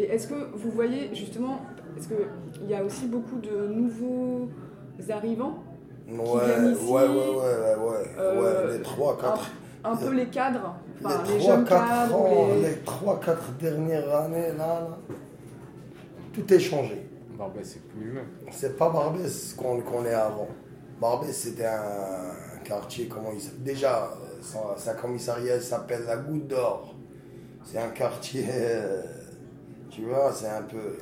Et est-ce que vous voyez justement, est-ce qu'il y a aussi beaucoup de nouveaux arrivants Ouais, qui viennent ici, ouais, ouais, ouais, ouais, ouais, euh, ouais, les 3, 4, Un peu les cadres, enfin, les, les 3, jeunes 4 cadres, ans, les- les 3, 4 dernières années, là, là, tout est changé. Barbès, c'est plus le même. C'est pas Barbès qu'on connaît avant. Barbès, c'était un quartier, comment il s'appelle? Déjà, euh, son- sa commissariat il s'appelle la Goutte d'Or. C'est un quartier, euh, tu vois, c'est un peu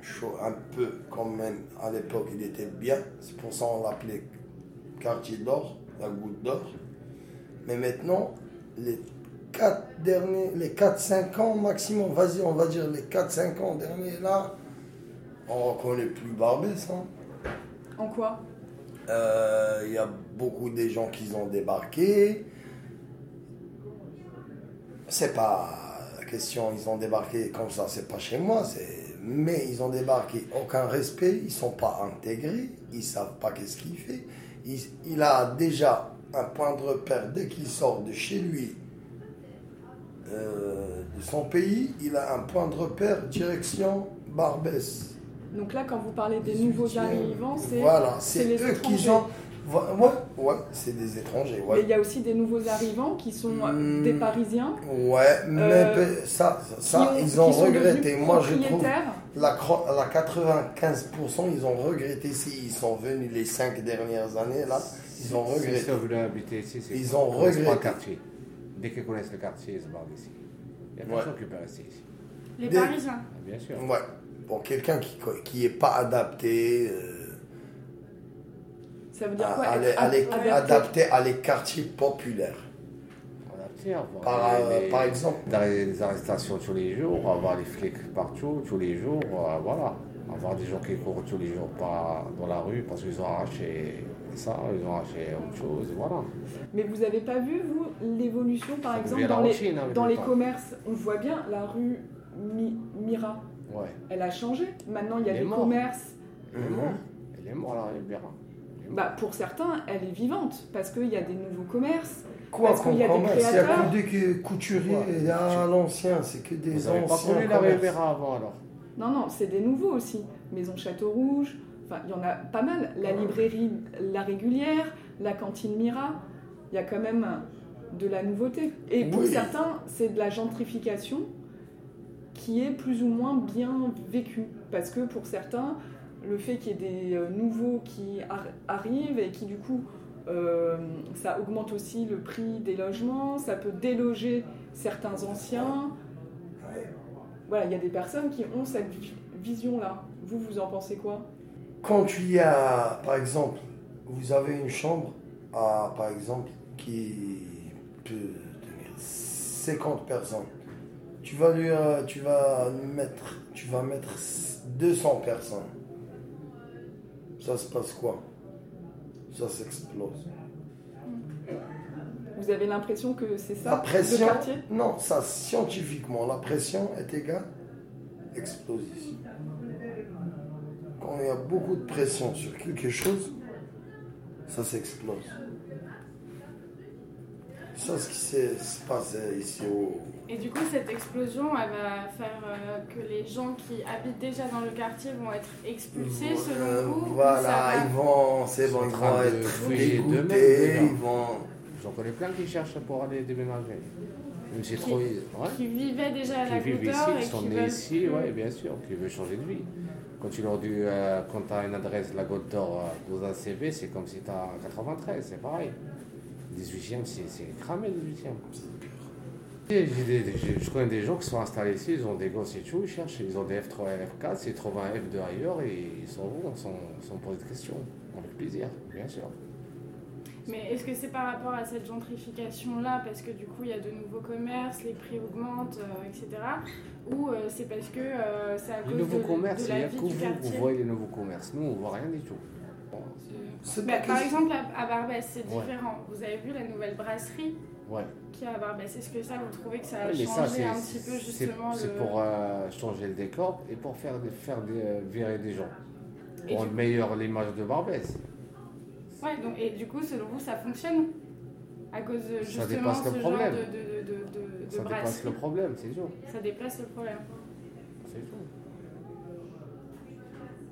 chaud, un peu quand même. À l'époque, il était bien. C'est pour ça qu'on l'appelait quartier d'or, la Goutte d'Or. Mais maintenant, les 4 derniers, les 4-5 ans maximum, vas-y, on va dire les 4-5 ans derniers là, on reconnaît plus Barbès. Hein. En quoi? Euh, Il y a beaucoup de gens qui ont débarqué. C'est pas ils ont débarqué comme ça, c'est pas chez moi, mais ils ont débarqué, aucun respect, ils sont pas intégrés, ils savent pas qu'est-ce qu'il fait. Il, il a déjà un point de repère dès qu'il sort de chez lui, euh, de son pays, il a un point de repère direction Barbès. Donc là, quand vous parlez des nouveaux arrivants, c'est Voilà, c'est eux qui ont. Ouais, ouais, c'est des étrangers, Mais il y a aussi des nouveaux arrivants qui sont euh, Hmm. des Parisiens. Ouais, mais Euh, ça, ça ont- ils ont regretté. Moi, je trouve la, cro- la 95%, ils ont regretté s'ils sont venus les cinq dernières années, là, ils ont Si regretté. ils sont habiter ici, c'est Ils ont regretté. quartier. Dès qu'ils connaissent le quartier, ils se barrent d'ici. Il n'y a Ouais. personne qui peut rester ici. Les Des- Parisiens. Bien sûr. Ouais, pour quelqu'un qui qui est pas adapté, euh, Ça veut dire à- quoi à être à les- adapté? adapté à les quartiers populaires. Adapté, avoir Par, les- euh, les- par exemple, dans les arrestations tous les jours, avoir les flics partout, tous les jours, euh, voilà. Avoir des gens qui courent tous les jours pas dans la rue parce qu'ils ont arraché ça, ils ont arraché autre chose, voilà. Mais vous n'avez pas vu, vous, l'évolution, par Ça exemple, la dans les, routine, hein, dans le les commerces? On voit bien la rue Mi- Mira. Ouais. Elle a changé. Maintenant, il y a Elle est des morte. commerces. Elle est morte. Elle est morte, Bah, pour certains, elle est vivante parce qu'il y a des nouveaux commerces. quoi Parce qu'il y a des créateurs. que des couturiers, il y a à l'ancien, c'est que des Vous pas anciens connu la. Rivera avant alors Non, non, c'est des nouveaux aussi. Maison Château Rouge, enfin, il y en a pas mal. La librairie La Régulière, la cantine Mira, il y a quand même de la nouveauté. Et pour Oui. certains, c'est de la gentrification qui est plus ou moins bien vécue. Parce que pour certains, le fait qu'il y ait des euh, nouveaux qui ar- arrivent et qui du coup, euh, ça augmente aussi le prix des logements, ça peut déloger certains anciens. Voilà, il y a des personnes qui ont cette vi- vision-là. Vous, vous en pensez quoi? Quand tu y as, par exemple, vous avez une chambre, à, par exemple, qui peut tenir 50 personnes, tu vas, lui, euh, tu vas mettre, tu vas mettre 200 personnes. Ça se passe quoi? Ça s'explose. Vous avez l'impression que c'est ça La pression, le non, ça scientifiquement, la pression est égale exposition. Quand il y a beaucoup de pression sur quelque chose, ça s'explose. Ça, ce qui s'est- se passe ici au. Et du coup, cette explosion, elle va faire euh, que les gens qui habitent déjà dans le quartier vont être expulsés selon Euh, vous Voilà, va- ils vont, c'est bon, ils vont de être dégoûtés, ils vont. J'en connais plein qui cherchent pour aller déménager. Si c'est Qui- trop. Ouais. qui vivaient déjà à la Qui vivent ici, Goutte d'Or qui sont nés veulent ici, ouais, bien sûr, qui veulent changer de vie. Quand tu leur dis, euh, quand tu as une adresse, la Côte d'Or, euh, dans un CV, c'est comme si tu as 93, c'est pareil. 18e, c'est cramé le 18e. Et j'ai des- j'ai- je connais des gens qui sont installés ici, ils ont des gosses et tout, ils cherchent, ils ont des F3 et F4, s'ils trouvent un F2 ailleurs, et ils s'en vont sans, sans poser de questions. Avec plaisir, bien sûr. Mais est-ce que c'est par rapport à cette gentrification-là, parce que du coup il y a de nouveaux commerces, les prix augmentent, euh, etc. Ou euh, c'est parce que euh, c'est à Les cause nouveaux de, commerces, de il n'y la a que vie vous voyez les nouveaux commerces. Nous, on voit rien du tout. Bah, Par exemple, à, à Barbès, c'est Ouais. différent. Vous avez vu la nouvelle brasserie ouais. qu'il y a à Barbès? Est-ce que ça, vous trouvez que ça a Ouais, mais changé ça, un petit peu justement C'est le... pour euh, changer le décor et pour faire, faire des- euh, virer des gens. Et Pour meilleure l'image de Barbès. Ouais, donc, et du coup, selon vous, ça fonctionne? À cause de Ça justement dépasse le ce genre de, problème. de, de, de, de Ça dépasse brasserie? le problème, c'est sûr. Ça déplace le problème. C'est tout.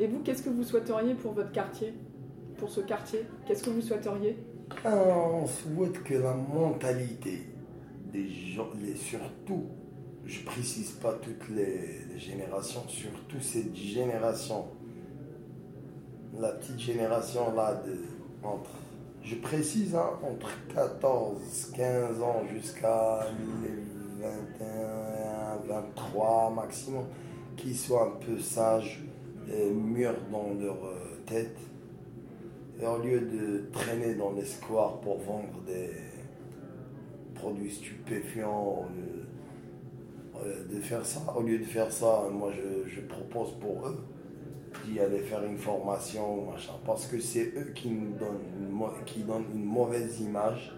Et vous, qu'est-ce que vous souhaiteriez pour votre quartier? Pour ce quartier Qu'est-ce que vous souhaiteriez? Ah, On souhaite que la mentalité des gens, surtout, je précise pas toutes les, générations, surtout cette génération, la petite génération là, de, entre, je précise, hein, entre 14, 15 ans jusqu'à les 21, 23 maximum, qui soient un peu sages, et mûrs dans leur euh, tête, et au lieu de traîner dans les squares pour vendre des produits stupéfiants, lieu euh, de faire ça, au lieu de faire ça, moi je, propose pour eux d'y aller faire une formation, machin, parce que c'est eux qui nous qui donnent une mauvaise image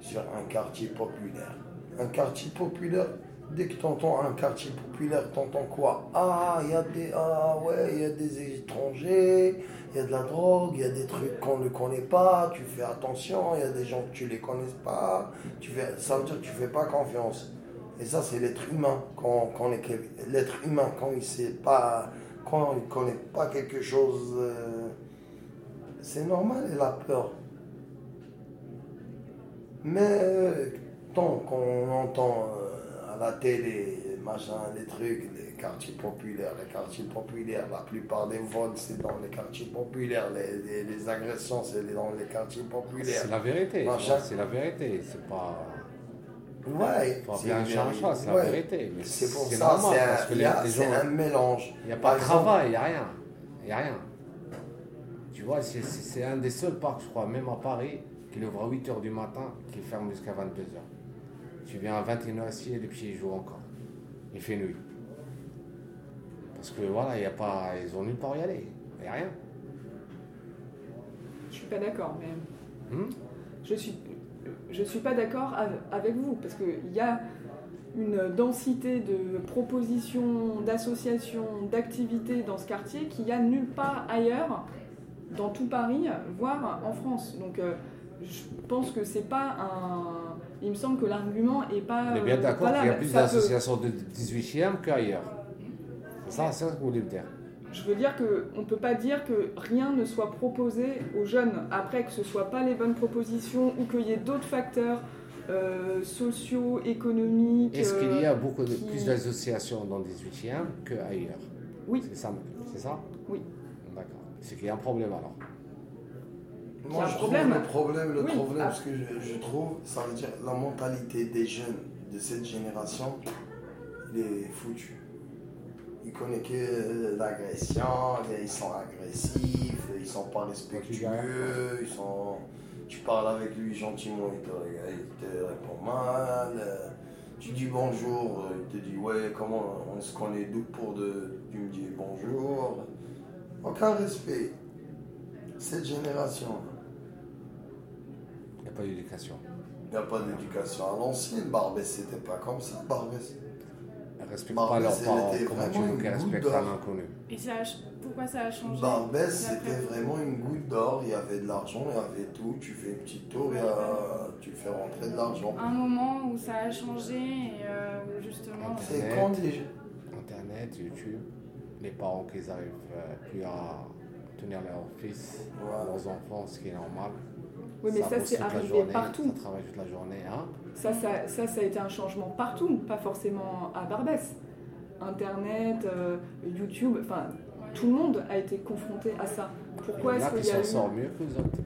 sur un quartier populaire. Un quartier populaire, dès que tu entends un quartier populaire, tu entends quoi? Ah, il y a des ah ouais, il y a des étrangers, il y a de la drogue, il y a des trucs qu'on ne connaît pas, tu fais attention, il y a des gens que tu les connais pas, tu fais, ça veut dire que tu fais pas confiance. Et ça, c'est l'être humain. Quand, quand l'être humain, quand il sait pas, quand il connaît pas quelque chose, euh, c'est normal, il a peur. Mais euh, tant qu'on entend euh, la télé, machin, les trucs, les quartiers populaires, les quartiers populaires, la plupart des vols, c'est dans les quartiers populaires, les, les- les agressions, c'est dans les quartiers populaires. C'est la vérité. C'est la vérité. C'est pas. Ouais, c'est bien c'est la vérité. C'est pour ça, c'est parce un, les, les mélange. Il n'y a pas Par de exemple, travail, il n'y a rien. Il n'y a rien. Tu vois, c'est- c'est c'est un des seuls parcs, je crois, même à Paris, qui ouvre à 8h du matin, qui ferme jusqu'à 22h. Tu viens à 21h ici et les pieds jouent encore. Il fait nuit. Parce que voilà, il y a pas, ils ont nulle part y aller. Il n'y a rien. Je suis pas d'accord, mais Hmm? je suis, je suis pas d'accord av- avec vous parce qu'il y a une densité de propositions, d'associations, d'activités dans ce quartier qu'il n'y a nulle part ailleurs dans tout Paris, voire en France. Donc euh, je pense que c'est pas un. Il me semble que l'argument est pas. On est bien euh, d'accord qu'il y a plus peut- d'associations de 18e qu'ailleurs. C'est ça, c'est ça que vous voulez me dire. Je veux dire qu'on ne peut pas dire que rien ne soit proposé aux jeunes. Après, que ce ne soit pas les bonnes propositions ou qu'il y ait d'autres facteurs euh, sociaux, économiques. Est-ce qu'il y a euh, beaucoup de, qui- plus d'associations dans le 18e qu'ailleurs? Oui. C'est ça, c'est ça? Oui. D'accord. C'est qu'il y a un problème alors? Moi, je problème. trouve le problème, le Oui. problème, Ah. ce que je, je trouve, ça veut dire la mentalité des jeunes de cette génération, il est foutu. Ils connaissent que l'agression, ils sont agressifs, ils sont pas respectueux, ils sont... Tu parles avec lui gentiment, il te, il te répond mal. euh, Tu dis bonjour, euh, il te dit ouais, comment on se connaît d'où pour de... Tu me dis bonjour. Aucun respect. Cette génération. Il n'y a pas d'éducation. Il n'y a pas d'éducation. À l'ancienne, Barbès, c'était pas comme ça, Barbès. Ils respectent pas leurs parents. Comment tu veux une qu'ils goutte respectent d'or. un inconnu? Et ça a ch- pourquoi ça a changé? Barbès, c'était vraiment une goutte d'or. Il y avait de l'argent, il y avait tout. Tu fais une petite tour, y a- tu fais rentrer de l'argent. Un moment où ça a changé et euh, où justement. C'est Internet. quand les... Internet, YouTube, les parents qui n'arrivent plus à tenir leurs fils, leurs enfants, ce qui est normal. Oui, mais ça, c'est arrivé journée, partout. Ça travaille toute la journée. Hein Ça, ça, ça, ça a été un changement partout, pas forcément à Barbès. Internet, euh, YouTube, enfin, tout le monde a été confronté à ça. Pourquoi est-ce qu'il y a s'en eu... mieux que les autres.